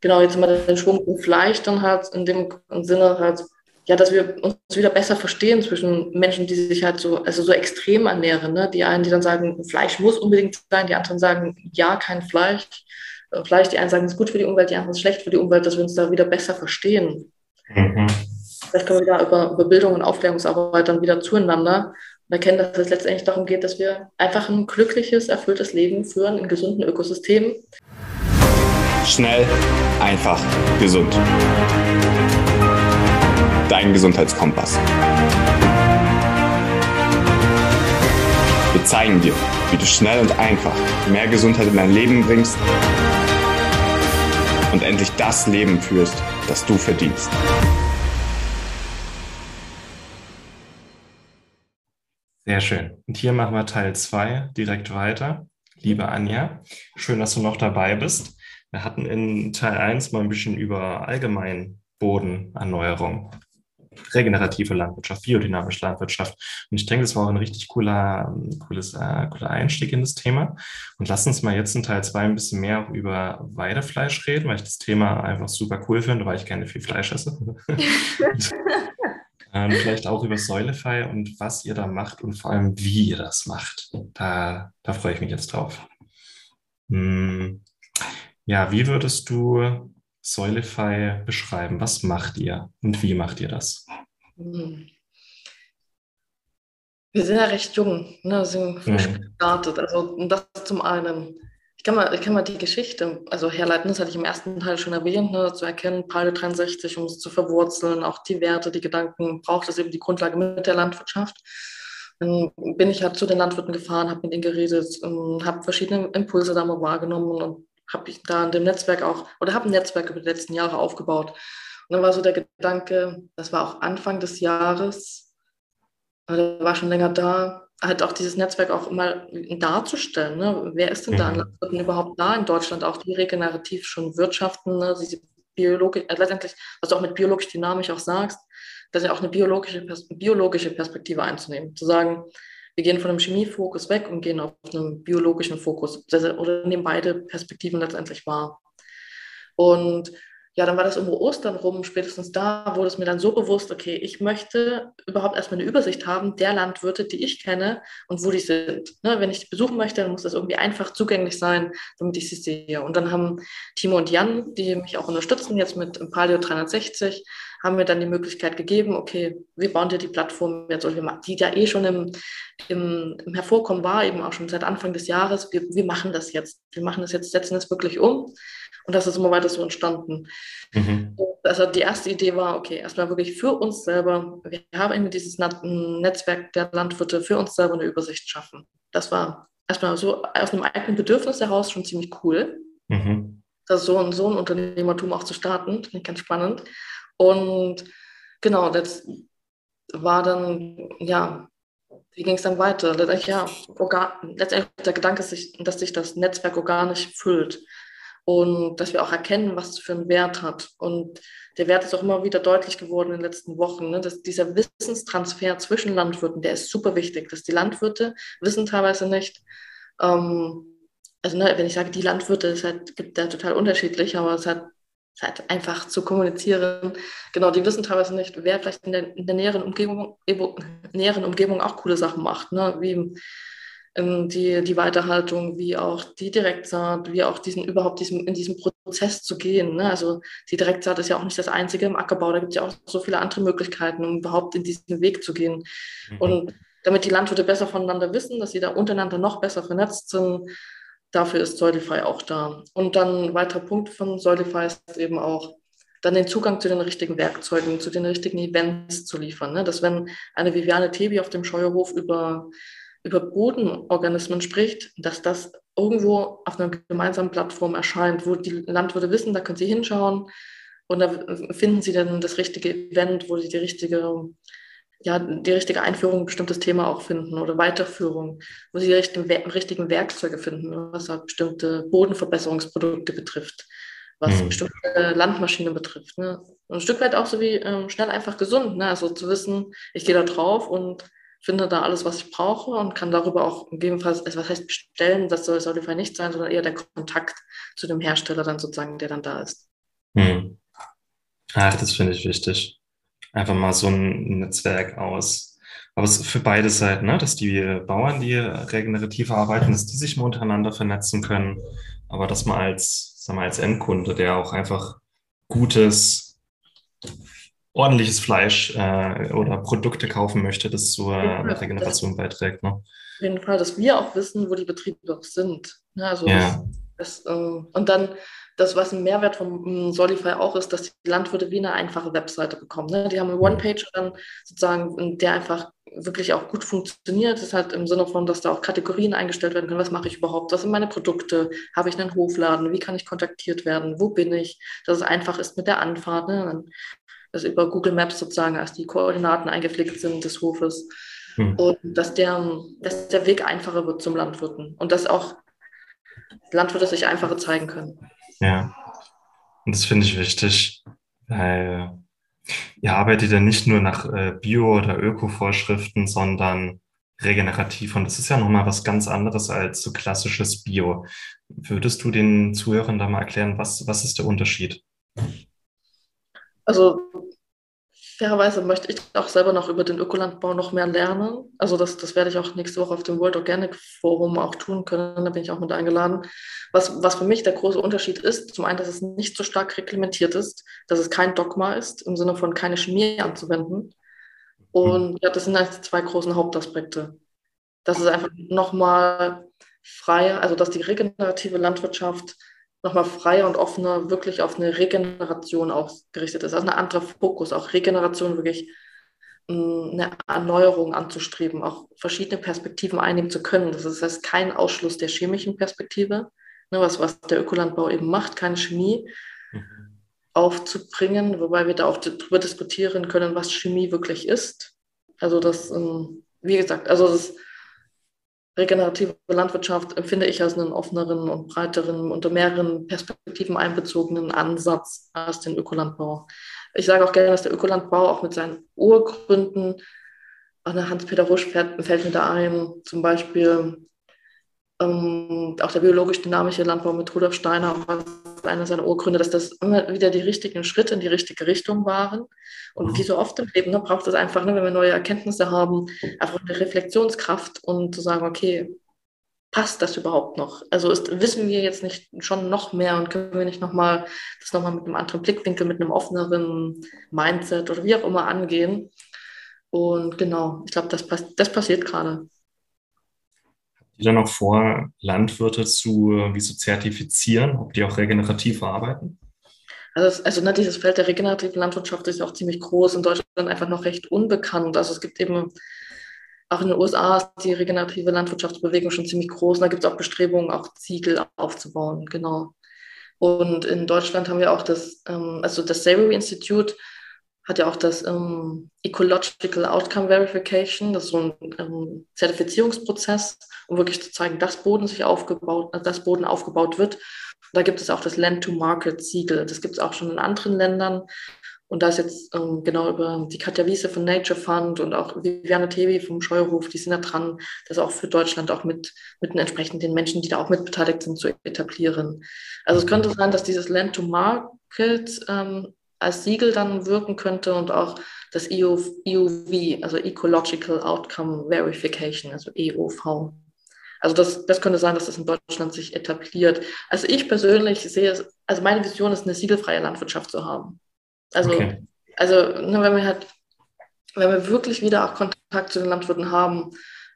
genau, jetzt mal den Schwung im Fleisch dann halt in dem Sinne halt, ja, dass wir uns wieder besser verstehen zwischen Menschen, die sich halt so, also so extrem ernähren. Ne? Die einen, die dann sagen, Fleisch muss unbedingt sein, die anderen sagen, ja, kein Fleisch. Äh, Fleisch, die einen sagen, es ist gut für die Umwelt, die anderen ist schlecht für die Umwelt, dass wir uns da wieder besser verstehen. Mhm. Vielleicht können wir da über, über Bildung und Aufklärungsarbeit dann wieder zueinander und erkennen, dass es letztendlich darum geht, dass wir einfach ein glückliches, erfülltes Leben führen in gesunden Ökosystemen. Schnell, einfach, gesund. Dein Gesundheitskompass. Wir zeigen dir, wie du schnell und einfach mehr Gesundheit in dein Leben bringst und endlich das Leben führst, das du verdienst. Sehr schön. Und hier machen wir Teil 2 direkt weiter. Liebe Anja, schön, dass du noch dabei bist. Wir hatten in Teil 1 mal ein bisschen über allgemein Bodenerneuerung, regenerative Landwirtschaft, biodynamische Landwirtschaft. Und ich denke, das war auch ein richtig cooler, cooles, äh, cooler Einstieg in das Thema. Und lass uns mal jetzt in Teil 2 ein bisschen mehr über Weidefleisch reden, weil ich das Thema einfach super cool finde, weil ich gerne viel Fleisch esse. Ähm, vielleicht auch über Säulefy und was ihr da macht und vor allem, wie ihr das macht. Da, da freue ich mich jetzt drauf. Hm. Ja, wie würdest du Säulefy beschreiben? Was macht ihr und wie macht ihr das? Hm. Wir sind ja recht jung, ne? sind frisch mhm. gestartet. Also das zum einen. Ich kann, mal, ich kann mal die Geschichte also herleiten, das hatte ich im ersten Teil schon erwähnt, ne, zu erkennen, Palio 63, um es zu verwurzeln, auch die Werte, die Gedanken, braucht es eben die Grundlage mit der Landwirtschaft. Dann bin ich halt zu den Landwirten gefahren, habe mit ihnen geredet, habe verschiedene Impulse da mal wahrgenommen und habe ich da in dem Netzwerk auch, oder habe ein Netzwerk über die letzten Jahre aufgebaut. Und dann war so der Gedanke, das war auch Anfang des Jahres, der war schon länger da, halt auch dieses Netzwerk auch mal darzustellen. Ne? Wer ist denn da an mhm. Landwirten überhaupt da in Deutschland, auch die regenerativ schon wirtschaften, ne? diese biologisch, äh, letztendlich, was du auch mit biologisch dynamisch auch sagst, dass ja auch eine biologische, biologische Perspektive einzunehmen. Zu sagen, wir gehen von einem Chemiefokus weg und gehen auf einen biologischen Fokus oder nehmen beide Perspektiven letztendlich wahr. Und ja, dann war das um Ostern rum, spätestens da wurde es mir dann so bewusst, okay, ich möchte überhaupt erstmal eine Übersicht haben der Landwirte, die ich kenne und wo die sind. Ne, wenn ich die besuchen möchte, dann muss das irgendwie einfach zugänglich sein, damit ich sie sehe. Und dann haben Timo und Jan, die mich auch unterstützen, jetzt mit Palio 360, haben mir dann die Möglichkeit gegeben, okay, wir bauen dir die Plattform jetzt, die ja eh schon im, im, im Hervorkommen war, eben auch schon seit Anfang des Jahres. Wir, wir machen das jetzt. Wir machen das jetzt, setzen das wirklich um. Und das ist immer weiter so entstanden. Mhm. Also die erste Idee war, okay, erstmal wirklich für uns selber, wir haben eben dieses Netzwerk der Landwirte für uns selber eine Übersicht schaffen. Das war erstmal so aus einem eigenen Bedürfnis heraus schon ziemlich cool. Mhm. Das so ein, so ein Unternehmertum auch zu starten, finde ich ganz spannend. Und genau, das war dann, ja, wie ging es dann weiter? Letztendlich, ja, organ, letztendlich der Gedanke, dass sich das Netzwerk organisch füllt und dass wir auch erkennen, was es für einen Wert hat. Und der Wert ist auch immer wieder deutlich geworden in den letzten Wochen. Ne? Dass dieser Wissenstransfer zwischen Landwirten, der ist super wichtig, dass die Landwirte wissen teilweise nicht, ähm, also ne, wenn ich sage, die Landwirte, es halt, gibt ja total unterschiedlich, aber es hat es halt einfach zu kommunizieren. Genau, die wissen teilweise nicht, wer vielleicht in der, in der näheren, Umgebung, näheren Umgebung auch coole Sachen macht, ne? wie die, die Weiterhaltung, wie auch die Direktsaat, wie auch diesen überhaupt diesen, in diesem Prozess zu gehen. Ne? Also die Direktsaat ist ja auch nicht das einzige im Ackerbau, da gibt es ja auch so viele andere Möglichkeiten, um überhaupt in diesen Weg zu gehen. Mhm. Und damit die Landwirte besser voneinander wissen, dass sie da untereinander noch besser vernetzt sind, dafür ist Soilify auch da. Und dann ein weiterer Punkt von Soilify ist eben auch, dann den Zugang zu den richtigen Werkzeugen, zu den richtigen Events zu liefern. Ne? Dass wenn eine Viviane Tebi auf dem Scheuerhof über über Bodenorganismen spricht, dass das irgendwo auf einer gemeinsamen Plattform erscheint, wo die Landwirte wissen, da können sie hinschauen und da finden sie dann das richtige Event, wo sie die richtige, ja, die richtige Einführung in ein bestimmtes Thema auch finden oder Weiterführung, wo sie die richtigen, richtigen Werkzeuge finden, was halt bestimmte Bodenverbesserungsprodukte betrifft, was mhm. bestimmte Landmaschinen betrifft. Ne? Und ein Stück weit auch so wie ähm, schnell einfach gesund, ne? also zu wissen, ich gehe da drauf und finde da alles, was ich brauche und kann darüber auch gegebenenfalls, also was heißt bestellen, das soll Solidify nicht sein, sondern eher der Kontakt zu dem Hersteller dann sozusagen, der dann da ist. Hm. Ach, das finde ich wichtig. Einfach mal so ein Netzwerk aus. Aber es ist für beide Seiten, ne? dass die Bauern, die regenerativ arbeiten, dass die sich mal untereinander vernetzen können. Aber dass man als, sagen wir, als Endkunde, der auch einfach gutes, ordentliches Fleisch äh, oder Produkte kaufen möchte, das zur Regeneration beiträgt. Ne? Auf jeden Fall, dass wir auch wissen, wo die Betriebe auch sind. Ne? Also ja. das, das, äh, und dann das, was ein Mehrwert vom Solify auch ist, dass die Landwirte wie eine einfache Webseite bekommen. Ne? Die haben eine One-Page dann sozusagen, der einfach wirklich auch gut funktioniert. Das ist halt im Sinne von, dass da auch Kategorien eingestellt werden können. Was mache ich überhaupt? Was sind meine Produkte? Habe ich einen Hofladen? Wie kann ich kontaktiert werden? Wo bin ich? Dass es einfach ist mit der Anfahrt. Ne? Dass über Google Maps sozusagen als die Koordinaten eingepflegt sind des Hofes. Hm. Und dass der, dass der Weg einfacher wird zum Landwirten. Und dass auch Landwirte sich einfacher zeigen können. Ja, und das finde ich wichtig, weil ihr arbeitet ja nicht nur nach äh, Bio- oder Öko-Vorschriften, sondern regenerativ. Und das ist ja nochmal was ganz anderes als so klassisches Bio. Würdest du den Zuhörern da mal erklären, was, was ist der Unterschied? Also Fairerweise möchte ich auch selber noch über den Ökolandbau noch mehr lernen. Also das, das werde ich auch nächste Woche auf dem World Organic Forum auch tun können. Da bin ich auch mit eingeladen. Was, was für mich der große Unterschied ist, zum einen, dass es nicht so stark reglementiert ist, dass es kein Dogma ist, im Sinne von keine Chemie anzuwenden. Und ja, das sind eigentlich die zwei großen Hauptaspekte. Dass es einfach nochmal freier, also dass die regenerative Landwirtschaft nochmal freier und offener wirklich auf eine Regeneration ausgerichtet ist. Also ein anderer Fokus, auch Regeneration wirklich mm, eine Erneuerung anzustreben, auch verschiedene Perspektiven einnehmen zu können. Das ist heißt kein Ausschluss der chemischen Perspektive, ne, was, was der Ökolandbau eben macht, keine Chemie mhm. aufzubringen, wobei wir da auch darüber diskutieren können, was Chemie wirklich ist. Also das, ähm, wie gesagt, also das regenerative Landwirtschaft empfinde ich als einen offeneren und breiteren, unter mehreren Perspektiven einbezogenen Ansatz als den Ökolandbau. Ich sage auch gerne, dass der Ökolandbau auch mit seinen Urgründen, Hans-Peter Rusch fällt, fällt mir da ein, zum Beispiel ähm, auch der biologisch-dynamische Landbau mit Rudolf Steiner, als einer seiner Urgründe, dass das immer wieder die richtigen Schritte in die richtige Richtung waren. Und wie so oft im Leben ne, braucht es einfach, ne, wenn wir neue Erkenntnisse haben, einfach eine Reflexionskraft und zu sagen, okay, passt das überhaupt noch? Also ist, wissen wir jetzt nicht schon noch mehr und können wir nicht nochmal das nochmal mit einem anderen Blickwinkel, mit einem offeneren Mindset oder wie auch immer angehen? Und genau, ich glaube, das, das passiert gerade die dann auch vor, Landwirte zu, wie so zertifizieren, ob die auch regenerativ arbeiten? Also, also ne, dieses Feld der regenerativen Landwirtschaft ist auch ziemlich groß, in Deutschland einfach noch recht unbekannt. Also es gibt eben auch in den USA ist die regenerative Landwirtschaftsbewegung schon ziemlich groß. Und da gibt es auch Bestrebungen, auch Ziegel aufzubauen, genau. Und in Deutschland haben wir auch das, ähm, also das Savory Institute hat ja auch das ähm, Ecological Outcome Verification, das ist so ein ähm, Zertifizierungsprozess, um wirklich zu zeigen, dass Boden sich aufgebaut, äh, dass Boden aufgebaut wird. da gibt es auch das Land-to-Market-Siegel. Das gibt es auch schon in anderen Ländern. Und da ist jetzt ähm, genau über die Katja Wiese von Nature Fund und auch Viviane Tevi vom Scheuerhof, die sind da dran, das auch für Deutschland auch mit, mit den entsprechenden Menschen, die da auch mitbeteiligt sind, zu etablieren. Also es könnte sein, dass dieses Land-to-Market ähm, als Siegel dann wirken könnte und auch das EUV, also Ecological Outcome Verification, also EOV. Also das, das könnte sein, dass das in Deutschland sich etabliert. Also ich persönlich sehe es, also meine Vision ist, eine siegelfreie Landwirtschaft zu haben. Also, okay. also ne, wenn wir halt, wenn wir wirklich wieder auch Kontakt zu den Landwirten haben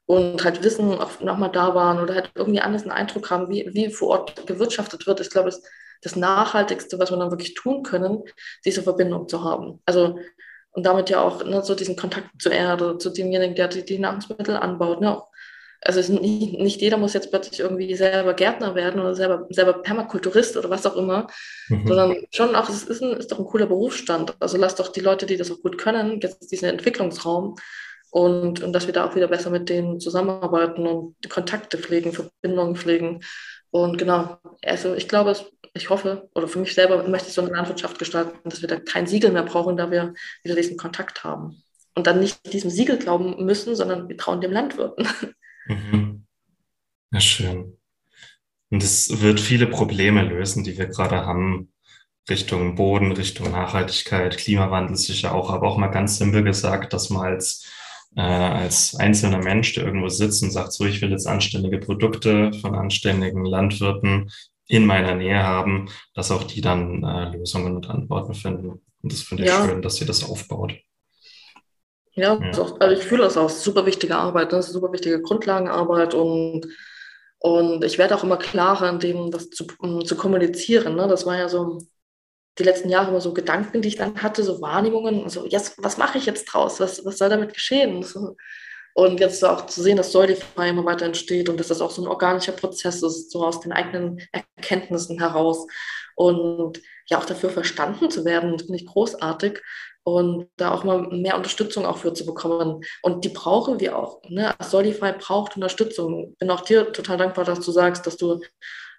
und halt wissen, ob nochmal da waren oder halt irgendwie anders einen Eindruck haben, wie, wie vor Ort gewirtschaftet wird, ich glaube, es das Nachhaltigste, was wir dann wirklich tun können, diese Verbindung zu haben. Also und damit ja auch ne, so diesen Kontakt zur Erde, zu demjenigen, der die, die Nahrungsmittel anbaut. Ne? Also nicht, nicht, jeder muss jetzt plötzlich irgendwie selber Gärtner werden oder selber, selber Permakulturist oder was auch immer, mhm. sondern schon auch, es ist, ein, ist doch ein cooler Berufsstand. Also lass doch die Leute, die das auch gut können, jetzt diesen Entwicklungsraum und, und dass wir da auch wieder besser mit denen zusammenarbeiten und Kontakte pflegen, Verbindungen pflegen. Und genau, also ich glaube, ich hoffe, oder für mich selber möchte ich so eine Landwirtschaft gestalten, dass wir da kein Siegel mehr brauchen, da wir wieder diesen Kontakt haben. Und dann nicht diesem Siegel glauben müssen, sondern wir trauen dem Landwirten. Mhm. Ja, schön. Und es wird viele Probleme lösen, die wir gerade haben. Richtung Boden, Richtung Nachhaltigkeit, Klimawandel sicher auch, aber auch mal ganz simpel gesagt, dass man als, äh, als einzelner Mensch, der irgendwo sitzt und sagt, so, ich will jetzt anständige Produkte von anständigen Landwirten in meiner Nähe haben, dass auch die dann äh, Lösungen und Antworten finden. Und das finde ich ja. schön, dass ihr das aufbaut. Ja, ja. also ich fühle das auch. Super wichtige Arbeit, das ist super wichtige Grundlagenarbeit und und ich werde auch immer klarer in dem, das zu, um, zu kommunizieren. Ne? Das war ja so die letzten Jahre immer so Gedanken, die ich dann hatte, so Wahrnehmungen, so, yes, was mache ich jetzt draus? Was, was soll damit geschehen? So, und jetzt auch zu sehen, dass Solidify immer weiter entsteht und dass das auch so ein organischer Prozess ist, so aus den eigenen Erkenntnissen heraus. Und ja, auch dafür verstanden zu werden, finde ich großartig und da auch mal mehr Unterstützung auch für zu bekommen. Und die brauchen wir auch. Ne? Solidify braucht Unterstützung. Bin auch dir total dankbar, dass du sagst, dass du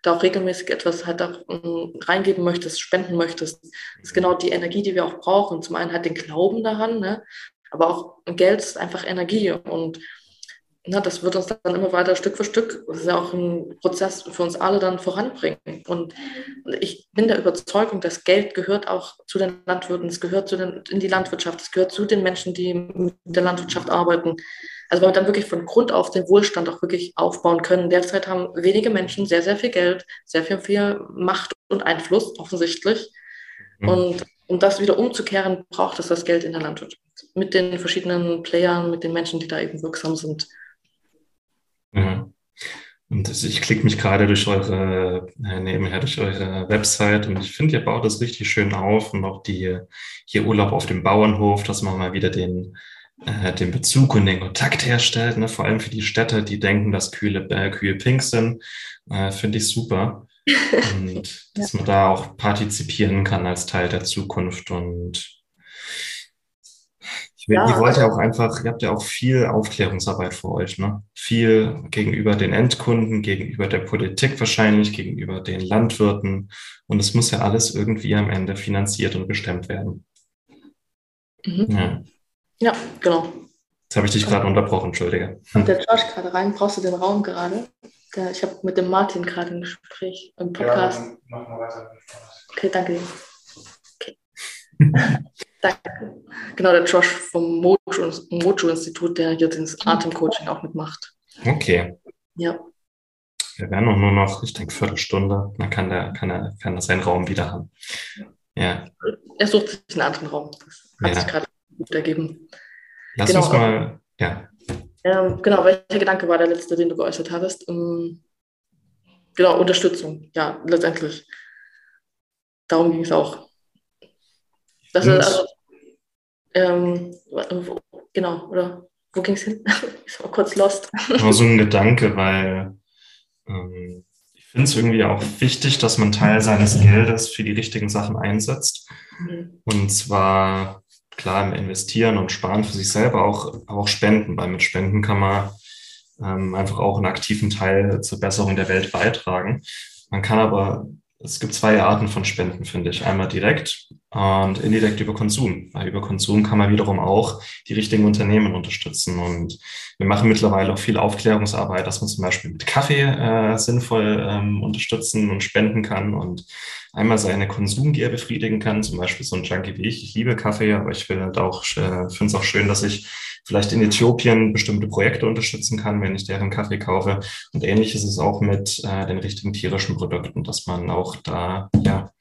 da auch regelmäßig etwas halt auch ähm, reingeben möchtest, spenden möchtest. Das ist genau die Energie, die wir auch brauchen. Zum einen halt den Glauben daran, ne? Aber auch Geld ist einfach Energie und na, das wird uns dann immer weiter Stück für Stück, das ist ja auch ein Prozess für uns alle dann voranbringen. Und ich bin der Überzeugung, dass Geld gehört auch zu den Landwirten, es gehört zu den, in die Landwirtschaft, es gehört zu den Menschen, die mit der Landwirtschaft arbeiten. Also weil wir dann wirklich von Grund auf den Wohlstand auch wirklich aufbauen können. Derzeit haben wenige Menschen sehr, sehr viel Geld, sehr viel, viel Macht und Einfluss, offensichtlich. Mhm. Und um das wieder umzukehren, braucht es das Geld in der Landwirtschaft. Mit den verschiedenen Playern, mit den Menschen, die da eben wirksam sind. Mhm. Und ich klicke mich gerade durch eure, äh, nebenher durch eure Website und ich finde, ihr baut das richtig schön auf und auch die hier Urlaub auf dem Bauernhof, dass man mal wieder den, äh, den Bezug und den Kontakt herstellt, ne? vor allem für die Städte, die denken, dass Kühe, äh, Kühe pink sind, äh, finde ich super. Und ja. dass man da auch partizipieren kann als Teil der Zukunft und ja, ihr wollt ja auch einfach, ihr habt ja auch viel Aufklärungsarbeit für euch, ne? Viel gegenüber den Endkunden, gegenüber der Politik wahrscheinlich, gegenüber den Landwirten. Und es muss ja alles irgendwie am Ende finanziert und bestemmt werden. Mhm. Ja. ja, genau. Jetzt habe ich dich gerade unterbrochen, entschuldige. Kommt der Josh gerade rein? Brauchst du den Raum gerade? ich habe mit dem Martin gerade ein Gespräch im Podcast. Ja, mach mal weiter. Okay, danke. Okay. Danke. Genau, der Josh vom Mojo-Institut, der hier das Atemcoaching auch mitmacht. Okay. Ja. Wir werden auch nur noch, ich denke, Viertelstunde. Dann kann der, kann er, kann er seinen Raum wieder haben. Ja. Er sucht sich einen anderen Raum. Das hat ja. sich gerade gut ergeben. Lass genau, uns mal, ja. Ähm, genau, welcher Gedanke war der letzte, den du geäußert hattest? Ähm, genau, Unterstützung. Ja, letztendlich. Darum ging es auch. Das ist also, ähm, genau, oder wo ging es hin? ich war kurz lost. War so ein Gedanke, weil ähm, ich finde es irgendwie auch wichtig, dass man Teil seines Geldes für die richtigen Sachen einsetzt. Mhm. Und zwar klar im Investieren und Sparen für sich selber, auch, aber auch Spenden, weil mit Spenden kann man ähm, einfach auch einen aktiven Teil zur Besserung der Welt beitragen. Man kann aber es gibt zwei Arten von Spenden, finde ich. Einmal direkt und indirekt über Konsum. Weil über Konsum kann man wiederum auch die richtigen Unternehmen unterstützen. Und wir machen mittlerweile auch viel Aufklärungsarbeit, dass man zum Beispiel mit Kaffee äh, sinnvoll ähm, unterstützen und spenden kann und einmal seine Konsumgier befriedigen kann. Zum Beispiel so ein Junkie wie ich. Ich liebe Kaffee, aber ich will halt auch, äh, finde es auch schön, dass ich vielleicht in Äthiopien bestimmte Projekte unterstützen kann, wenn ich deren Kaffee kaufe. Und ähnlich ist es auch mit äh, den richtigen tierischen Produkten, dass man auch da ja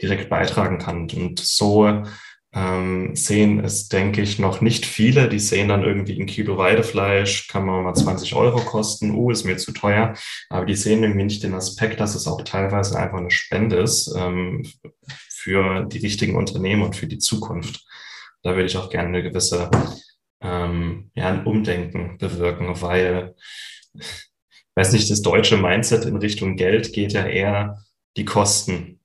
direkt beitragen kann. Und so ähm, sehen es, denke ich, noch nicht viele. Die sehen dann irgendwie ein Kilo Weidefleisch, kann man mal 20 Euro kosten, uh, ist mir zu teuer. Aber die sehen irgendwie nicht den Aspekt, dass es auch teilweise einfach eine Spende ist ähm, für die richtigen Unternehmen und für die Zukunft. Da würde ich auch gerne eine gewisse ähm, ja, ein Umdenken bewirken, weil, weiß nicht, das deutsche Mindset in Richtung Geld geht ja eher die Kosten.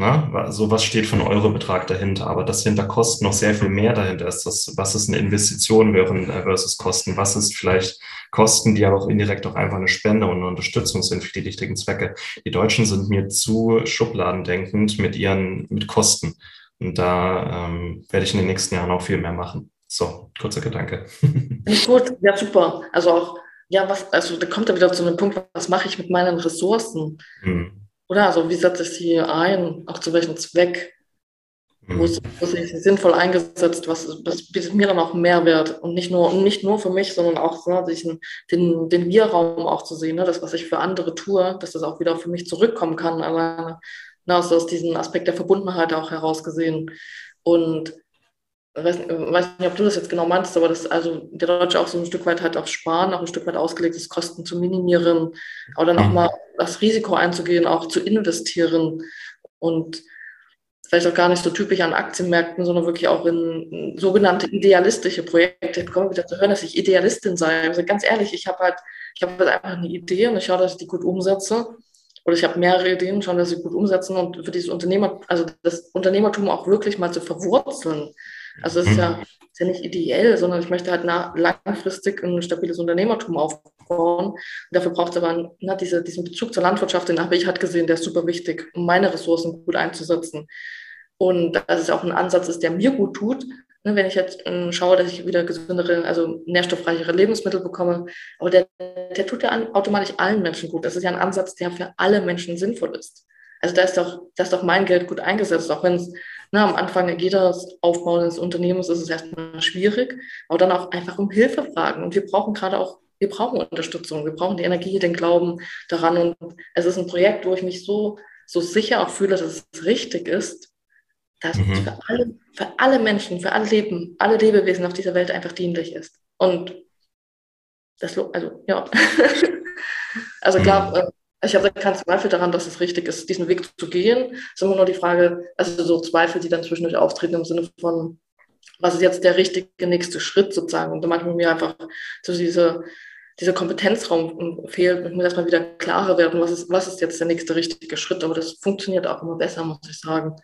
Ne? So was steht von Eurobetrag dahinter, aber dass hinter Kosten noch sehr viel mehr dahinter ist. Das, was ist eine Investition äh, versus Kosten? Was ist vielleicht Kosten, die aber auch indirekt auch einfach eine Spende und eine Unterstützung sind für die richtigen Zwecke? Die Deutschen sind mir zu schubladendenkend mit ihren mit Kosten. Und da ähm, werde ich in den nächsten Jahren auch viel mehr machen. So, kurzer Gedanke. Nicht gut, ja, super. Also auch, ja, was, also da kommt er wieder zu einem Punkt, was mache ich mit meinen Ressourcen? Hm. oder also wie setze ich sie ein, auch zu welchem Zweck, wo ist, wo ist sie sinnvoll eingesetzt, was, was bietet mir dann auch Mehrwert und nicht nur, nicht nur für mich, sondern auch ne, den, den Wir-Raum auch zu sehen, ne, das, was ich für andere tue, dass das auch wieder für mich zurückkommen kann, alleine ne, aus, aus diesem Aspekt der Verbundenheit auch herausgesehen. Und ich weiß, weiß, nicht, ob du das jetzt genau meinst, aber das, also der Deutsche auch so ein Stück weit halt auf Sparen, auch ein Stück weit ausgelegt ist, Kosten zu minimieren, aber dann auch mhm. mal das Risiko einzugehen, auch zu investieren und vielleicht auch gar nicht so typisch an Aktienmärkten, sondern wirklich auch in sogenannte idealistische Projekte. Ich bekomme wieder zu hören, dass ich Idealistin sei. Also ganz ehrlich, ich habe halt, ich habe halt einfach eine Idee und ich schaue, dass ich die gut umsetze. Oder ich habe mehrere Ideen, schaue, dass ich gut umsetzen und für dieses Unternehmer, also das Unternehmertum auch wirklich mal zu verwurzeln. Also es ist ja, ist ja nicht ideell, sondern ich möchte halt langfristig ein stabiles Unternehmertum aufbauen. Dafür braucht es aber na, diese, diesen Bezug zur Landwirtschaft, den habe ich halt gesehen, der ist super wichtig, um meine Ressourcen gut einzusetzen. Und dass es auch ein Ansatz ist, der mir gut tut, ne, wenn ich jetzt äh, schaue, dass ich wieder gesündere, also nährstoffreichere Lebensmittel bekomme. Aber der, der tut ja automatisch allen Menschen gut. Das ist ja ein Ansatz, der für alle Menschen sinnvoll ist. Also da ist doch, da ist doch mein Geld gut eingesetzt, auch wenn es ne, am Anfang jedes Aufbau eines Unternehmens ist es erstmal schwierig, aber dann auch einfach um Hilfe fragen. Und wir brauchen gerade auch, wir brauchen Unterstützung, wir brauchen die Energie, den Glauben daran. Und es ist ein Projekt, wo ich mich so, so sicher auch fühle, dass es richtig ist, dass mhm. es für alle, für alle Menschen, für alle Leben, alle Lebewesen auf dieser Welt einfach dienlich ist. Und das, also, ja. also klar, mhm. Ich habe keinen Zweifel daran, dass es richtig ist, diesen Weg zu gehen. Es ist immer nur die Frage, also so Zweifel, die dann zwischendurch auftreten im Sinne von, was ist jetzt der richtige nächste Schritt sozusagen? Und da manchmal mir einfach so diese, dieser Kompetenzraum fehlt und mir erstmal wieder klarer werden, was ist, was ist jetzt der nächste richtige Schritt. Aber das funktioniert auch immer besser, muss ich sagen.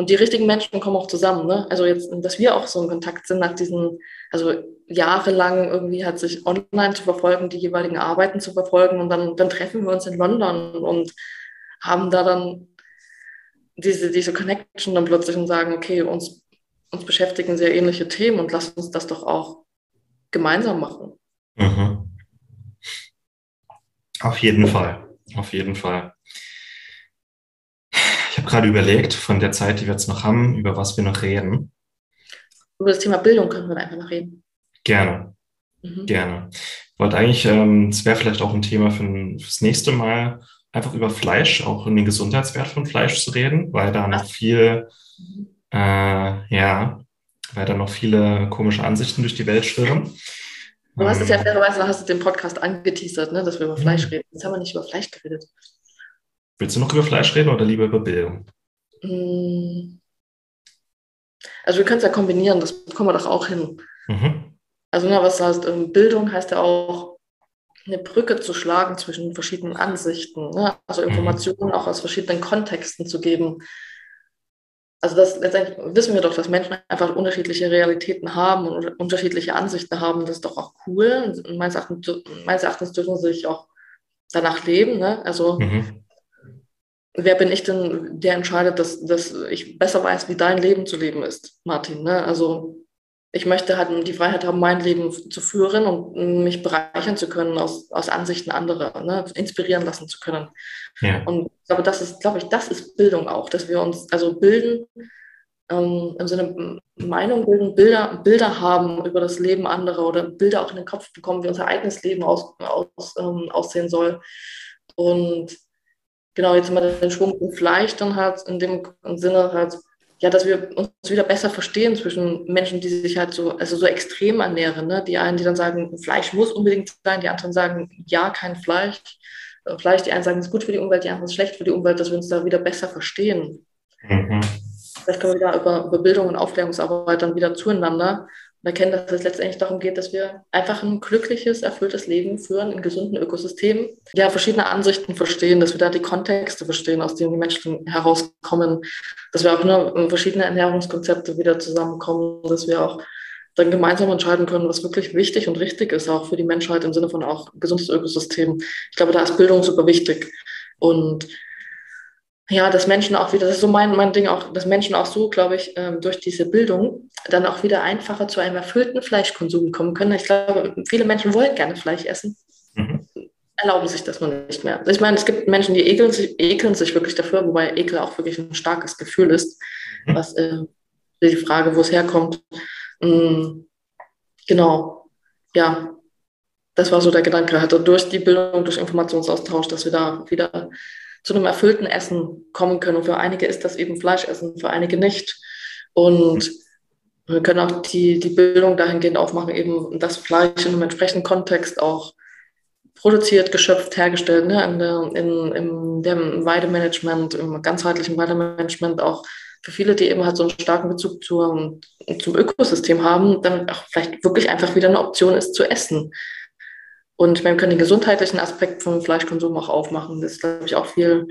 Und die richtigen Menschen kommen auch zusammen. Ne? Also jetzt, dass wir auch so in Kontakt sind nach diesen, also jahrelang irgendwie hat sich online zu verfolgen, die jeweiligen Arbeiten zu verfolgen und dann, dann treffen wir uns in London und haben da dann diese, diese Connection dann plötzlich und sagen, okay, uns, uns beschäftigen sehr ähnliche Themen und lass uns das doch auch gemeinsam machen. Mhm. Auf jeden Fall, auf jeden Fall habe gerade überlegt, von der Zeit, die wir jetzt noch haben, über was wir noch reden. Über das Thema Bildung können wir einfach noch reden. Gerne. Mhm. Gerne. Ich wollte eigentlich, ähm, es ähm, wäre vielleicht auch ein Thema für, fürs nächste Mal, einfach über Fleisch, auch in den Gesundheitswert von Fleisch zu reden, weil da noch viel, äh, ja, weil da noch viele komische Ansichten durch die Welt schwirren. Du hast es ja ähm. fairerweise, hast du den Podcast angeteasert, ne, dass wir über Fleisch mhm. reden. Jetzt haben wir nicht über Fleisch geredet. Willst du noch über Fleisch reden oder lieber über Bildung? Mm. Also wir können es ja kombinieren, das bekommen wir doch auch hin. Mhm. Also na, was heißt ähm, Bildung heißt ja auch eine Brücke zu schlagen zwischen verschiedenen Ansichten, ne? also mhm. Informationen mhm. auch aus verschiedenen Kontexten zu geben. Also das letztendlich wissen wir doch, dass Menschen einfach unterschiedliche Realitäten haben und unterschiedliche Ansichten haben. Das ist doch auch cool. Und meines Erachtens, meines Erachtens dürfen sie sich auch danach leben. Ne? Also mhm wer bin ich denn, der entscheidet, dass, dass ich besser weiß, wie dein Leben zu leben ist, Martin? Ne? Also ich möchte halt die Freiheit haben, mein Leben zu führen und mich bereichern zu können aus, aus Ansichten anderer, ne? inspirieren lassen zu können. Ja. Und ich glaube, das ist, glaube ich, das ist Bildung auch, dass wir uns also bilden, ähm, im Sinne Meinung bilden, Bilder, Bilder haben über das Leben anderer oder Bilder auch in den Kopf bekommen, wie unser eigenes Leben aus, aus, ähm, aussehen soll. Und genau, jetzt mal den Schwung im Fleisch dann halt in dem Sinne halt, ja, dass wir uns wieder besser verstehen zwischen Menschen, die sich halt so, also so extrem ernähren. Ne? Die einen, die dann sagen, Fleisch muss unbedingt sein, die anderen sagen, ja, kein Fleisch. Äh, Fleisch, die einen sagen, es ist gut für die Umwelt, die anderen ist schlecht für die Umwelt, dass wir uns da wieder besser verstehen. Mhm. Vielleicht können wir wieder über, über Bildung und Aufklärungsarbeit dann wieder zueinander erkennen, dass es letztendlich darum geht, dass wir einfach ein glückliches, erfülltes Leben führen in gesunden Ökosystemen. Ja, verschiedene Ansichten verstehen, dass wir da die Kontexte verstehen, aus denen die Menschen herauskommen, dass wir auch nur verschiedene Ernährungskonzepte wieder zusammenkommen, dass wir auch dann gemeinsam entscheiden können, was wirklich wichtig und richtig ist, auch für die Menschheit im Sinne von auch gesundes Ökosystem. Ich glaube, da ist Bildung super wichtig. Und ja, dass Menschen auch wieder, das ist so mein, mein Ding auch, dass Menschen auch so, glaube ich, ähm, durch diese Bildung dann auch wieder einfacher zu einem erfüllten Fleischkonsum kommen können. Ich glaube, viele Menschen wollen gerne Fleisch essen. Mhm. erlauben sich das man nicht mehr. Also ich meine, es gibt Menschen, die ekeln sich, ekeln sich wirklich dafür, wobei Ekel auch wirklich ein starkes Gefühl ist, mhm. was äh, die Frage, wo es herkommt. Mhm. Genau, ja, das war so der Gedanke, hatte durch die Bildung, durch Informationsaustausch, dass wir da wieder zu einem erfüllten Essen kommen können. Und für einige ist das eben Fleischessen, für einige nicht. Und wir können auch die, die Bildung dahingehend aufmachen, eben das Fleisch in einem entsprechenden Kontext auch produziert, geschöpft, hergestellt, ne, in, der, in, in dem Weidemanagement, im ganzheitlichen Weidemanagement auch für viele, die eben halt so einen starken Bezug zur, zum Ökosystem haben, dann auch vielleicht wirklich einfach wieder eine Option ist zu essen. Und wir können den gesundheitlichen Aspekt vom Fleischkonsum auch aufmachen. Das ist, glaube ich, auch viel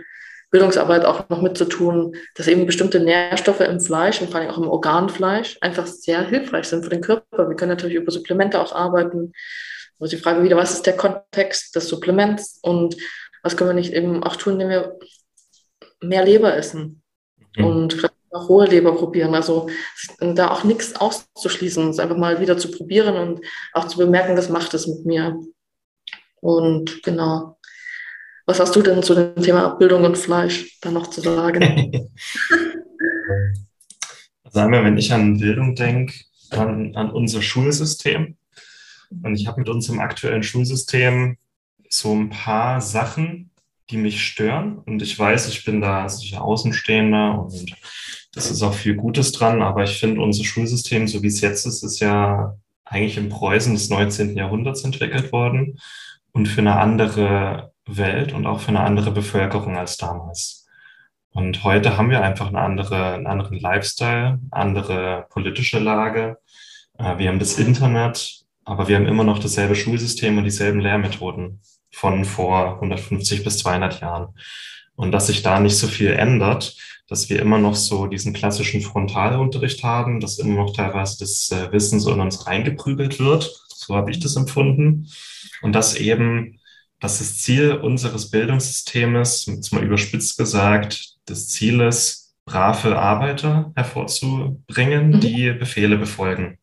Bildungsarbeit auch noch mitzutun, dass eben bestimmte Nährstoffe im Fleisch und vor allem auch im Organfleisch einfach sehr hilfreich sind für den Körper. Wir können natürlich über Supplemente auch arbeiten. Aber die Frage wieder, was ist der Kontext des Supplements und was können wir nicht eben auch tun, indem wir mehr Leber essen mhm. und vielleicht auch hohe Leber probieren. Also da auch nichts auszuschließen, es einfach mal wieder zu probieren und auch zu bemerken, was macht es mit mir. Und genau. Was hast du denn zu dem Thema Bildung und Fleisch da noch zu sagen? Sagen wir, wenn ich an Bildung denke, dann an unser Schulsystem. Und ich habe mit unserem aktuellen Schulsystem so ein paar Sachen, die mich stören. Und ich weiß, ich bin da sicher Außenstehender und das ist auch viel Gutes dran. Aber ich finde, unser Schulsystem, so wie es jetzt ist, ist ja eigentlich im Preußen des 19. Jahrhunderts entwickelt worden und für eine andere Welt und auch für eine andere Bevölkerung als damals. Und heute haben wir einfach eine andere, einen anderen Lifestyle, andere politische Lage. Äh, wir haben das Internet, aber wir haben immer noch dasselbe Schulsystem und dieselben Lehrmethoden von vor 150 bis 200 Jahren. Und dass sich da nicht so viel ändert, dass wir immer noch so diesen klassischen Frontalunterricht haben, dass immer noch teilweise das äh, Wissen so in uns reingeprügelt wird. So habe ich das empfunden. Und dass eben, dass das Ziel unseres Bildungssystems, jetzt mal überspitzt gesagt, das Ziel ist, brave Arbeiter hervorzubringen, mhm. die Befehle befolgen.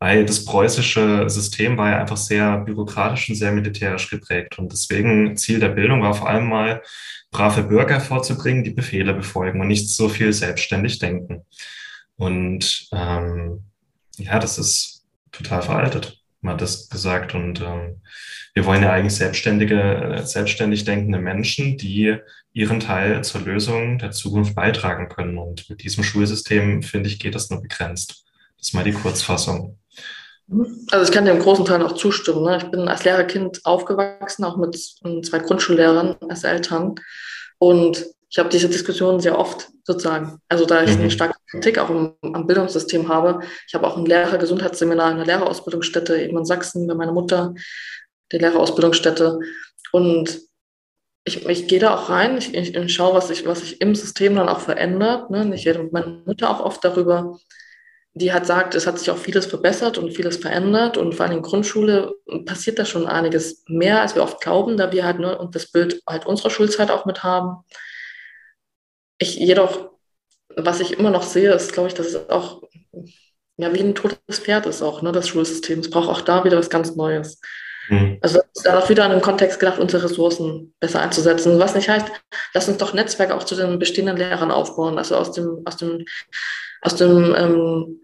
Weil das preußische System war ja einfach sehr bürokratisch und sehr militärisch geprägt. Und deswegen Ziel der Bildung war vor allem mal, brave Bürger hervorzubringen, die Befehle befolgen und nicht so viel selbstständig denken. Und ähm, ja, das ist total veraltet mal das gesagt. Und ähm, wir wollen ja eigentlich selbstständige, äh, selbstständig denkende Menschen, die ihren Teil zur Lösung der Zukunft beitragen können. Und mit diesem Schulsystem, finde ich, geht das nur begrenzt. Das ist mal die Kurzfassung. Also ich kann dem großen Teil auch zustimmen. Ne? Ich bin als Lehrerkind aufgewachsen, auch mit zwei Grundschullehrern als Eltern. Und ich habe diese Diskussion sehr oft sozusagen. Also da ich mhm. eine starke Kritik auch im, am Bildungssystem habe. Ich habe auch ein Lehrergesundheitsseminar in der Lehrerausbildungsstätte eben in Sachsen bei meiner Mutter, der Lehrerausbildungsstätte. Und ich, ich gehe da auch rein, ich, ich, ich schaue, was sich was sich im System dann auch verändert. Ne? Ich rede mit meiner Mutter auch oft darüber, die hat sagt, es hat sich auch vieles verbessert und vieles verändert und vor allem in Grundschule passiert da schon einiges mehr, als wir oft glauben, da wir halt nur und das Bild halt unserer Schulzeit auch mit haben. Ich jedoch, was ich immer noch sehe, ist, glaube ich, dass es auch ja, wie ein totes Pferd ist auch, ne, das Schulsystem. Es braucht auch da wieder was ganz Neues. Mhm. Also ist dann auch wieder in einem Kontext gedacht, unsere Ressourcen besser einzusetzen. Was nicht heißt, lass uns doch Netzwerke auch zu den bestehenden Lehrern aufbauen, also aus dem, aus dem, aus dem ähm,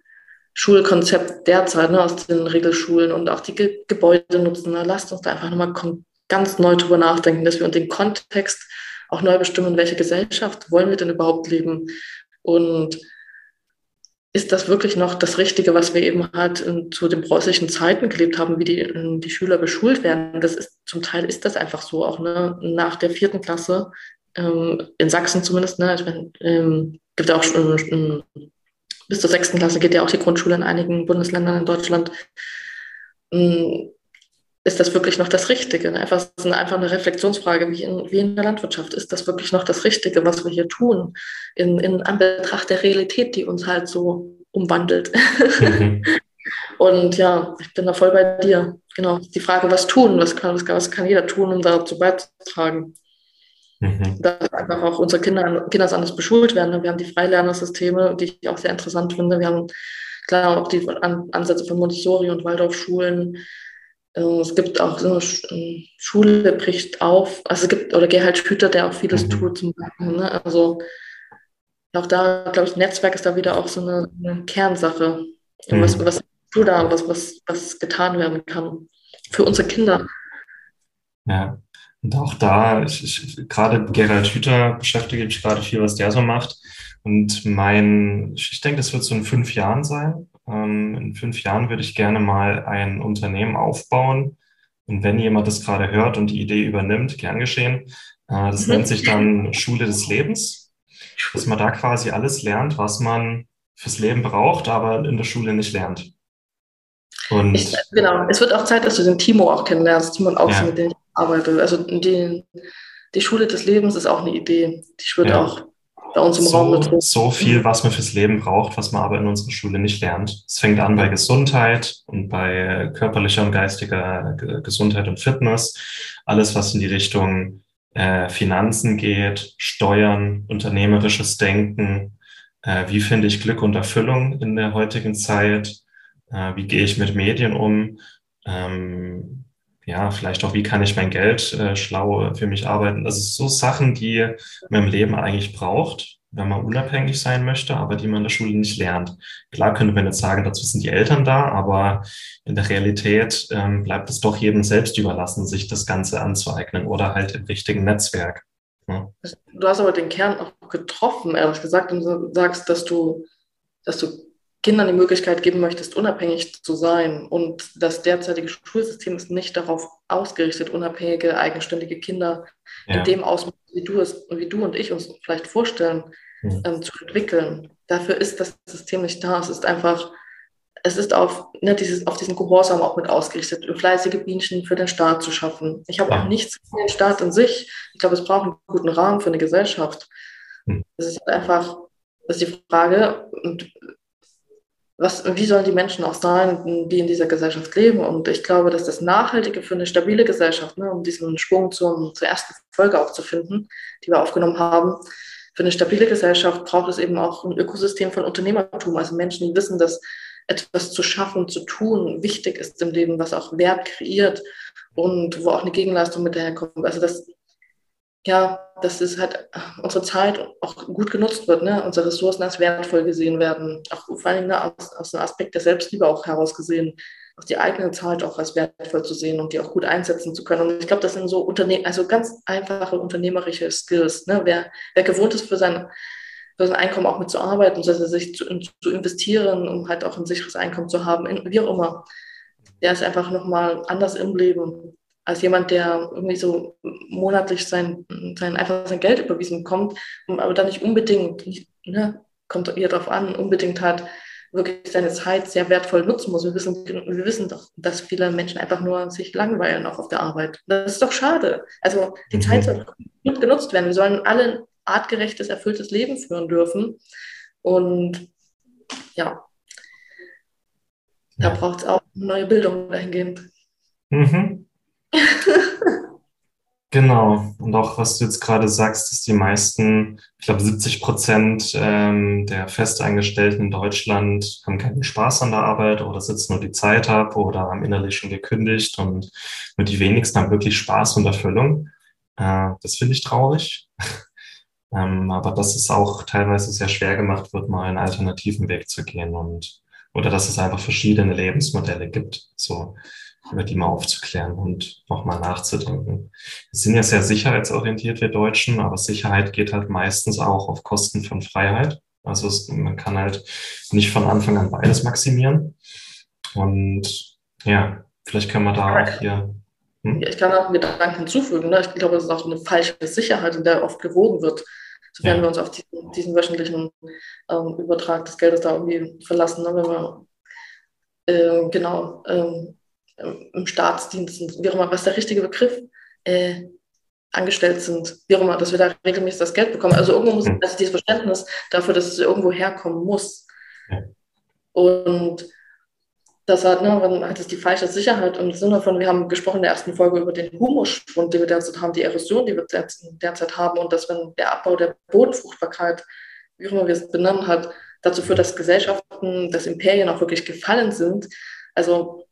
Schulkonzept derzeit, ne, aus den Regelschulen und auch die Ge Gebäude nutzen. Ne. Lasst uns da einfach nochmal ganz neu drüber nachdenken, dass wir den Kontext auch neu bestimmen, in welcher Gesellschaft wollen wir denn überhaupt leben und ist das wirklich noch das Richtige, was wir eben halt in, zu den preußischen Zeiten gelebt haben, wie die, die Schüler beschult werden? Das ist zum Teil ist das einfach so, auch ne, nach der vierten Klasse, ähm, in Sachsen zumindest, ne, ich mein, ähm, gibt auch schon, ähm, bis zur sechsten Klasse geht ja auch die Grundschule in einigen Bundesländern in Deutschland. Ähm, ist das wirklich noch das Richtige? Einfach, das ist einfach eine Reflexionsfrage, wie in, wie in der Landwirtschaft. Ist das wirklich noch das Richtige, was wir hier tun, in, in Anbetracht der Realität, die uns halt so umwandelt? Mhm. Und ja, ich bin da voll bei dir. Genau. Die Frage, was tun, was kann, was kann jeder tun, um dazu beizutragen? Mhm. Dass einfach auch unsere Kinder, Kinder anders beschult werden. Wir haben die Freilernersysteme, die ich auch sehr interessant finde. Wir haben klar auch die Ansätze von Montessori und Waldorfschulen. Äh, es gibt auch so eine Schule bricht auf, also es gibt, oder Gerhard Hüter, der auch vieles mhm. tut zum Beispiel. Ne? Also auch da, glaube ich, Netzwerk ist da wieder auch so eine, eine Kernsache. Mhm. Was, was du da, was, was, was getan werden kann für unsere Kinder. Ja, und auch da, ich, ich, gerade Gerald Hüther beschäftige mich gerade viel, was der so macht. Und mein, ich denke, das wird so in fünf Jahren sein. Ähm, in fünf Jahren würde ich gerne mal ein Unternehmen aufbauen. Und wenn jemand das gerade hört und die Idee übernimmt, gern geschehen. Äh, das mhm. nennt sich dann Schule des Lebens. Dass man da quasi alles lernt, was man fürs Leben braucht, aber in der Schule nicht lernt. Und ich, genau, es wird auch Zeit, dass du den Timo auch kennenlernst, Timo und auch ja. mit dem ich arbeite. Also die, die Schule des Lebens ist auch eine Idee. Die schwirrt ja. auch bei uns im so, Raum mit So viel, was man fürs Leben braucht, was man aber in unserer Schule nicht lernt. Es fängt an bei Gesundheit und bei körperlicher und geistiger Gesundheit und Fitness. Alles, was in die Richtung äh, Finanzen geht, Steuern, unternehmerisches Denken. Äh, wie finde ich Glück und Erfüllung in der heutigen Zeit? Äh, wie gehe ich mit Medien um? Ähm, ja, vielleicht auch, wie kann ich mein Geld äh, schlau für mich arbeiten? Ist so Sachen, die man im Leben eigentlich braucht, wenn man unabhängig sein möchte, aber die man in der Schule nicht lernt. Klar könnte man jetzt sagen, dazu sind die Eltern da, aber in der Realität ähm, bleibt es doch jedem selbst überlassen, sich das Ganze anzueignen oder halt im richtigen Netzwerk. Ja. Du hast aber den Kern auch getroffen, ehrlich gesagt, und sagst, dass du, dass du Kindern die Möglichkeit geben möchtest, unabhängig zu sein. Und das derzeitige Schulsystem ist nicht darauf ausgerichtet, unabhängige, eigenständige Kinder ja. in dem Ausmaß, wie du es, wie du und ich uns vielleicht vorstellen, mhm. ähm, zu entwickeln. Dafür ist das System nicht da. Es ist einfach, es ist auf, ne, dieses, auf diesen Gehorsam auch mit ausgerichtet, fleißige Bienchen für den Staat zu schaffen. Ich habe ja. auch nichts gegen den Staat in sich. Ich glaube, es braucht einen guten Rahmen für eine Gesellschaft. Mhm. Es ist einfach, das ist die Frage, und was, wie sollen die Menschen auch sein, die in dieser Gesellschaft leben? Und ich glaube, dass das Nachhaltige für eine stabile Gesellschaft, ne, um diesen Sprung zum, zur ersten Folge auch zu finden, die wir aufgenommen haben, für eine stabile Gesellschaft braucht es eben auch ein Ökosystem von Unternehmertum, also Menschen, die wissen, dass etwas zu schaffen, zu tun wichtig ist im Leben, was auch Wert kreiert und wo auch eine Gegenleistung mit daherkommt. Also das ja, dass es halt unsere Zeit auch gut genutzt wird, ne? unsere Ressourcen als wertvoll gesehen werden, auch vor allem ne, aus, aus dem Aspekt der Selbstliebe auch herausgesehen, auch die eigene Zeit auch als wertvoll zu sehen und die auch gut einsetzen zu können. Und ich glaube, das sind so Unternehmen, also ganz einfache unternehmerische Skills. Ne? Wer, wer gewohnt ist, für sein, für sein Einkommen auch mitzuarbeiten, also sich zu, zu investieren, um halt auch ein sicheres Einkommen zu haben, in, wie auch immer, der ist einfach nochmal anders im Leben als jemand, der irgendwie so monatlich sein, sein einfach sein Geld überwiesen bekommt, aber dann nicht unbedingt, ne, kommt ihr darauf an, unbedingt hat, wirklich seine Zeit sehr wertvoll nutzen muss. Wir wissen, wir wissen doch, dass viele Menschen einfach nur sich langweilen auch auf der Arbeit. Das ist doch schade. Also die mhm. Zeit soll gut genutzt werden. Wir sollen alle ein artgerechtes, erfülltes Leben führen dürfen. Und ja, da braucht es auch neue Bildung dahingehend. Mhm. Genau. Und auch was du jetzt gerade sagst, dass die meisten, ich glaube 70 Prozent ähm, der Festangestellten in Deutschland haben keinen Spaß an der Arbeit oder sitzen nur die Zeit ab oder haben innerlich schon gekündigt und nur die wenigsten haben wirklich Spaß und Erfüllung. Äh, das finde ich traurig. ähm, aber dass es auch teilweise sehr schwer gemacht wird, mal einen alternativen Weg zu gehen und oder dass es einfach verschiedene Lebensmodelle gibt. So über die mal aufzuklären und nochmal nachzudenken. Wir sind ja sehr sicherheitsorientiert, wir Deutschen, aber Sicherheit geht halt meistens auch auf Kosten von Freiheit. Also es, man kann halt nicht von Anfang an beides maximieren. Und ja, vielleicht können wir da auch hier. Hm? Ich kann auch einen Gedanken hinzufügen. Ne? Ich glaube, das ist auch eine falsche Sicherheit, in der oft gewogen wird. Sofern ja. wir uns auf diesen, diesen wöchentlichen ähm, Übertrag des Geldes da irgendwie verlassen. Ne? Wenn wir äh, genau ähm, im Staatsdienst wie auch immer, was der richtige Begriff, äh, angestellt sind, wie auch immer, dass wir da regelmäßig das Geld bekommen. Also irgendwo muss, hm. also dieses Verständnis dafür, dass es irgendwo herkommen muss. Und das hat, ne, hat es die falsche Sicherheit im Sinne von, wir haben gesprochen in der ersten Folge über den Humusschwund, den wir derzeit haben, die Erosion, die wir derzeit haben und dass wenn der Abbau der Bodenfruchtbarkeit, wie auch immer wir es benannt hat, dazu führt, dass Gesellschaften, dass Imperien auch wirklich gefallen sind. Also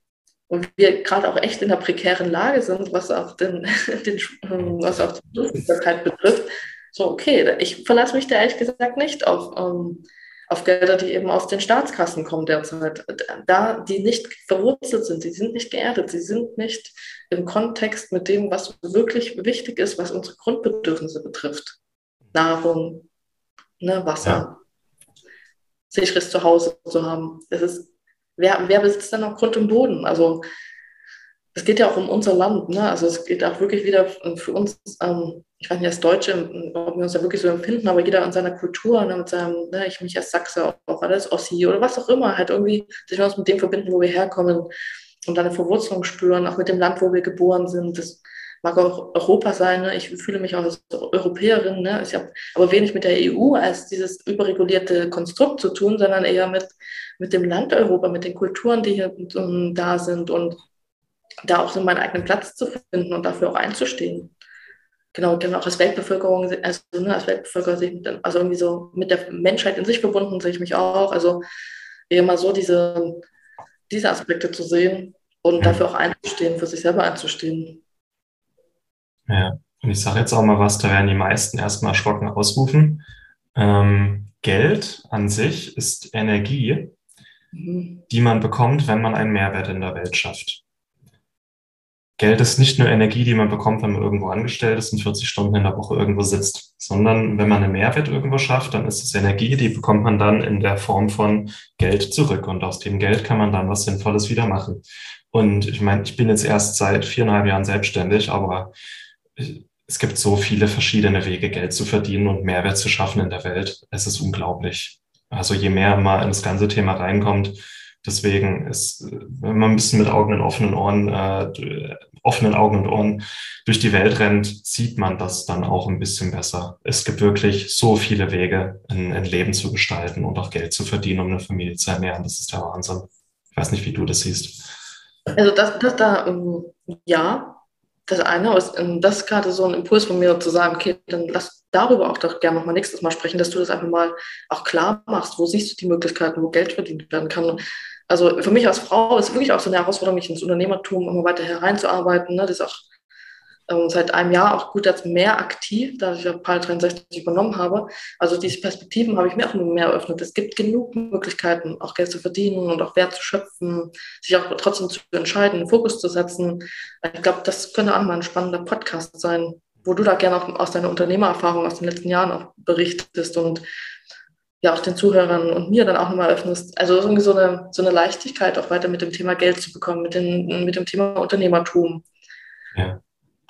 und wir gerade auch echt in einer prekären Lage sind, was auch, den, den ähm, was auch die Verfügbarkeit betrifft, so, okay, ich verlasse mich da ehrlich gesagt nicht auf, ähm, auf Gelder, die eben aus den Staatskassen kommen derzeit. Da die nicht verwurzelt sind, die sind nicht geerdet, sie sind nicht im Kontext mit dem, was wirklich wichtig ist, was unsere Grundbedürfnisse betrifft. Nahrung, ne, Wasser, ja. sicheres Zuhause zu haben. Das ist wer, wer besitzt denn noch Grund und Boden? Also es geht ja auch um unser Land. Ne? Also es geht auch wirklich wieder für uns, ähm, ich weiß nicht, als Deutsche, ob wir uns da wirklich so empfinden, aber jeder in seiner Kultur, ne, mit seinem, ne, ich mich als Sachse, auch als Ossi oder was auch immer, halt irgendwie sich mit dem verbinden, wo wir herkommen und dann eine Verwurzelung spüren, auch mit dem Land, wo wir geboren sind. Das mag auch Europa sein. Ne? Ich fühle mich auch als Europäerin. Ne? Ich habe aber wenig mit der EU als dieses überregulierte Konstrukt zu tun, sondern eher mit mit dem Land Europa, mit den Kulturen, die hier um, da sind und da auch so meinen eigenen Platz zu finden und dafür auch einzustehen. Genau, genau, auch als Weltbevölkerung, also ne, als Weltbevölkerung, also irgendwie so mit der Menschheit in sich verbunden sehe ich mich auch. Also eher mal so diese, diese Aspekte zu sehen und dafür auch einzustehen, für sich selber einzustehen. Ja, und ich sage jetzt auch mal was, da werden die meisten erstmal erschrocken ausrufen. Ähm, Geld an sich ist Energie, die man bekommt, wenn man einen Mehrwert in der Welt schafft. Geld ist nicht nur Energie, die man bekommt, wenn man irgendwo angestellt ist und 40 Stunden in der Woche irgendwo sitzt, sondern wenn man einen Mehrwert irgendwo schafft, dann ist es Energie, die bekommt man dann in der Form von Geld zurück und aus dem Geld kann man dann was Sinnvolles wieder machen. Und ich meine, ich bin jetzt erst seit viereinhalb Jahren selbstständig, aber es gibt so viele verschiedene Wege, Geld zu verdienen und Mehrwert zu schaffen in der Welt. Es ist unglaublich. Also je mehr man in das ganze Thema reinkommt, deswegen ist, wenn man ein bisschen mit Augen und offenen Ohren, äh, offenen Augen und Ohren durch die Welt rennt, sieht man das dann auch ein bisschen besser. Es gibt wirklich so viele Wege, ein, ein Leben zu gestalten und auch Geld zu verdienen, um eine Familie zu ernähren. Das ist der Wahnsinn. Ich weiß nicht, wie du das siehst. Also das, das da, ähm, ja, das eine ist, ähm, das ist gerade so ein Impuls von mir zu sagen, okay, dann lass darüber auch doch gerne nochmal nächstes Mal sprechen, dass du das einfach mal auch klar machst. Wo siehst du die Möglichkeiten, wo Geld verdient werden kann? Also für mich als Frau ist wirklich auch so eine Herausforderung, mich ins Unternehmertum immer weiter hereinzuarbeiten. Ne? Das auch ähm, seit einem Jahr auch gut als mehr aktiv, da ich ja PAL 63 übernommen habe. Also diese Perspektiven habe ich mir auch immer mehr eröffnet. Es gibt genug Möglichkeiten, auch Geld zu verdienen und auch Wert zu schöpfen, sich auch trotzdem zu entscheiden, Fokus zu setzen. Ich glaube, das könnte auch mal ein spannender Podcast sein, wo du da gerne auch aus deiner Unternehmererfahrung aus den letzten Jahren auch berichtest und ja auch den Zuhörern und mir dann auch nochmal öffnest. Also irgendwie so eine, so eine Leichtigkeit auch weiter mit dem Thema Geld zu bekommen, mit, den, mit dem Thema Unternehmertum. Ja.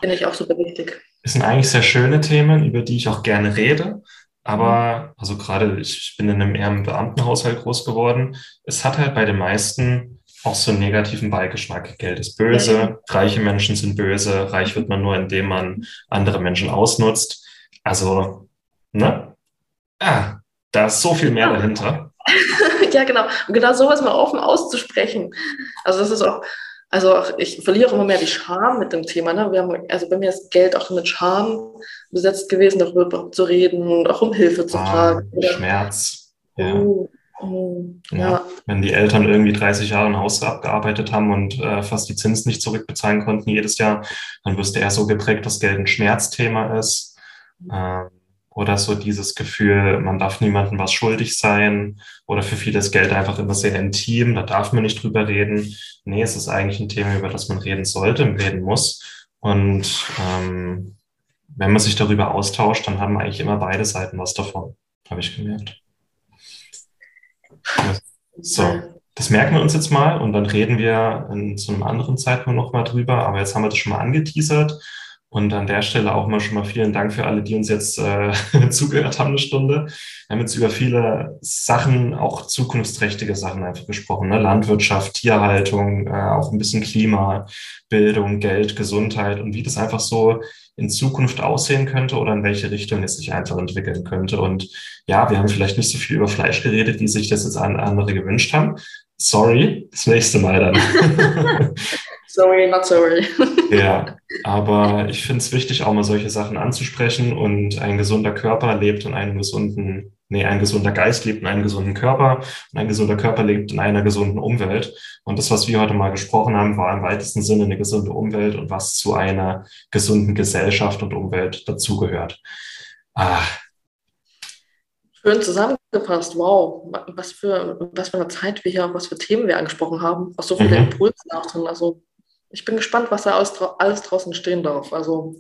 Finde ich auch super wichtig. Das sind eigentlich sehr schöne Themen, über die ich auch gerne rede. Aber, also gerade ich bin in einem eher Beamtenhaushalt groß geworden. Es hat halt bei den meisten auch so einen negativen Beigeschmack. Geld ist böse, reiche Menschen sind böse, reich wird man nur, indem man andere Menschen ausnutzt. Also, ne? Ah, da ist so viel mehr ja. dahinter. ja, genau. Und genau sowas mal offen auszusprechen. Also das ist auch, also ich verliere immer mehr die Scham mit dem Thema. Ne? Wir haben, also bei mir ist Geld auch mit Scham besetzt gewesen, darüber zu reden und auch um Hilfe zu ah, fragen. Schmerz. Ja. Uh, uh, ja. ja. Wenn die Eltern irgendwie 30 Jahre ein Haus abgearbeitet haben und äh, fast die Zinsen nicht zurückbezahlen konnten jedes Jahr, dann wirst du eher so geprägt, dass Geld ein Schmerzthema ist. Ähm, oder so dieses Gefühl, man darf niemandem was schuldig sein oder für vieles Geld einfach immer sehr intim, da darf man nicht drüber reden. Nee, es ist eigentlich ein Thema, über das man reden sollte und reden muss. Und ähm, wenn man sich darüber austauscht, dann haben eigentlich immer beide Seiten was davon, habe ich gemerkt. So, das merken wir uns jetzt mal und dann reden wir in, zu einem anderen Zeitpunkt nochmal drüber. Aber jetzt haben wir das schon mal angeteasert. Und an der Stelle auch mal schon mal vielen Dank für alle, die uns jetzt äh, zugehört haben, eine Stunde. Wir haben jetzt über viele Sachen, auch zukunftsträchtige Sachen einfach gesprochen. Ne? Landwirtschaft, Tierhaltung, äh, auch ein bisschen Klima, Bildung, Geld, Gesundheit und wie das einfach so in Zukunft aussehen könnte oder in welche Richtung es sich einfach entwickeln könnte. Und ja, wir haben vielleicht nicht so viel über Fleisch geredet, wie sich das jetzt andere gewünscht haben. Sorry, das nächste Mal dann. Sorry, not sorry. Ja, aber ich finde es wichtig, auch mal solche Sachen anzusprechen und ein gesunder Körper lebt in einem gesunden, nee, ein gesunder Geist lebt in einem gesunden Körper und ein gesunder Körper lebt in einer gesunden Umwelt. Und das, was wir heute mal gesprochen haben, war im weitesten Sinne eine gesunde Umwelt und was zu einer gesunden Gesellschaft und Umwelt dazugehört. Ah, Schön zusammengefasst. Wow, was für, was für eine Zeit wir hier, was für Themen wir angesprochen haben. Auch so viele mhm. Impulse auch drin. Also ich bin gespannt, was da alles, alles draußen stehen darf. Also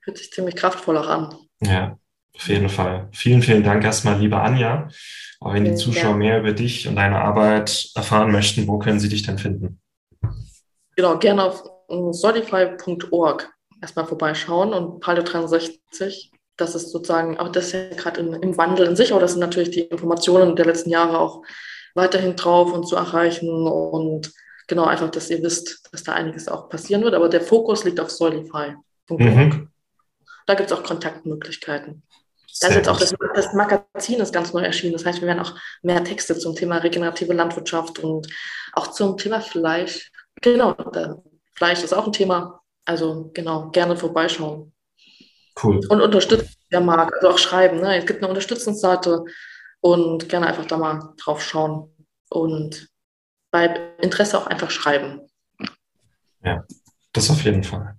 fühlt sich ziemlich kraftvoll auch an. Ja, auf jeden Fall. Vielen, vielen Dank erstmal, liebe Anja. Auch wenn die Zuschauer ja. mehr über dich und deine Arbeit erfahren möchten, wo können sie dich denn finden? Genau, gerne auf solidify.org erstmal vorbeischauen und Palio 63 das ist sozusagen, auch das ist ja gerade im Wandel in sich, aber das sind natürlich die Informationen der letzten Jahre auch weiterhin drauf und zu erreichen und genau einfach, dass ihr wisst, dass da einiges auch passieren wird, aber der Fokus liegt auf Solify. Mhm. Da gibt es auch Kontaktmöglichkeiten. Da ist jetzt auch das, das, Magazin ist ganz neu erschienen. Das heißt, wir werden auch mehr Texte zum Thema regenerative Landwirtschaft und auch zum Thema Fleisch. Genau, Fleisch ist auch ein Thema. Also genau, gerne vorbeischauen. Cool. Und unterstützen, wer mag. Also auch schreiben. Ne? Es gibt eine Unterstützungsseite und gerne einfach da mal drauf schauen. Und bei Interesse auch einfach schreiben. Ja, das auf jeden Fall.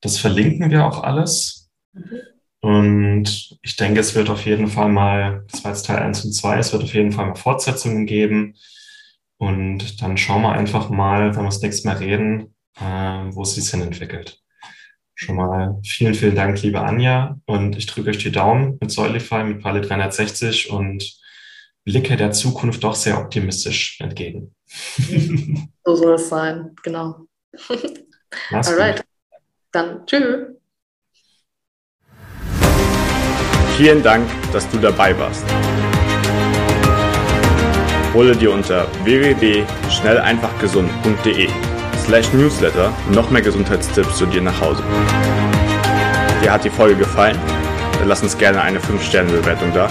Das verlinken wir auch alles. Mhm. Und ich denke, es wird auf jeden Fall mal, das war jetzt Teil 1 und 2, es wird auf jeden Fall mal Fortsetzungen geben. Und dann schauen wir einfach mal, wenn wir das nächste Mal reden, äh, wo es sich hin entwickelt. Schon mal vielen, vielen Dank, liebe Anja. Und ich drücke euch die Daumen mit Solidify, mit Palle 360 und blicke der Zukunft doch sehr optimistisch entgegen. so soll es sein, genau. Mach's Alright. Gut. Dann tschüss. Vielen Dank, dass du dabei warst. Hole dir unter www.schnelleinfachgesund.de slash newsletter noch mehr Gesundheitstipps zu dir nach Hause. Dir hat die Folge gefallen? Dann lass uns gerne eine 5-Sterne-Bewertung da,